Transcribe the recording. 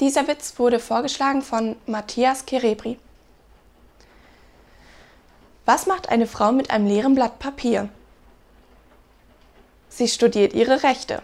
Dieser Witz wurde vorgeschlagen von Matthias Kerebri. Was macht eine Frau mit einem leeren Blatt Papier? Sie studiert ihre Rechte.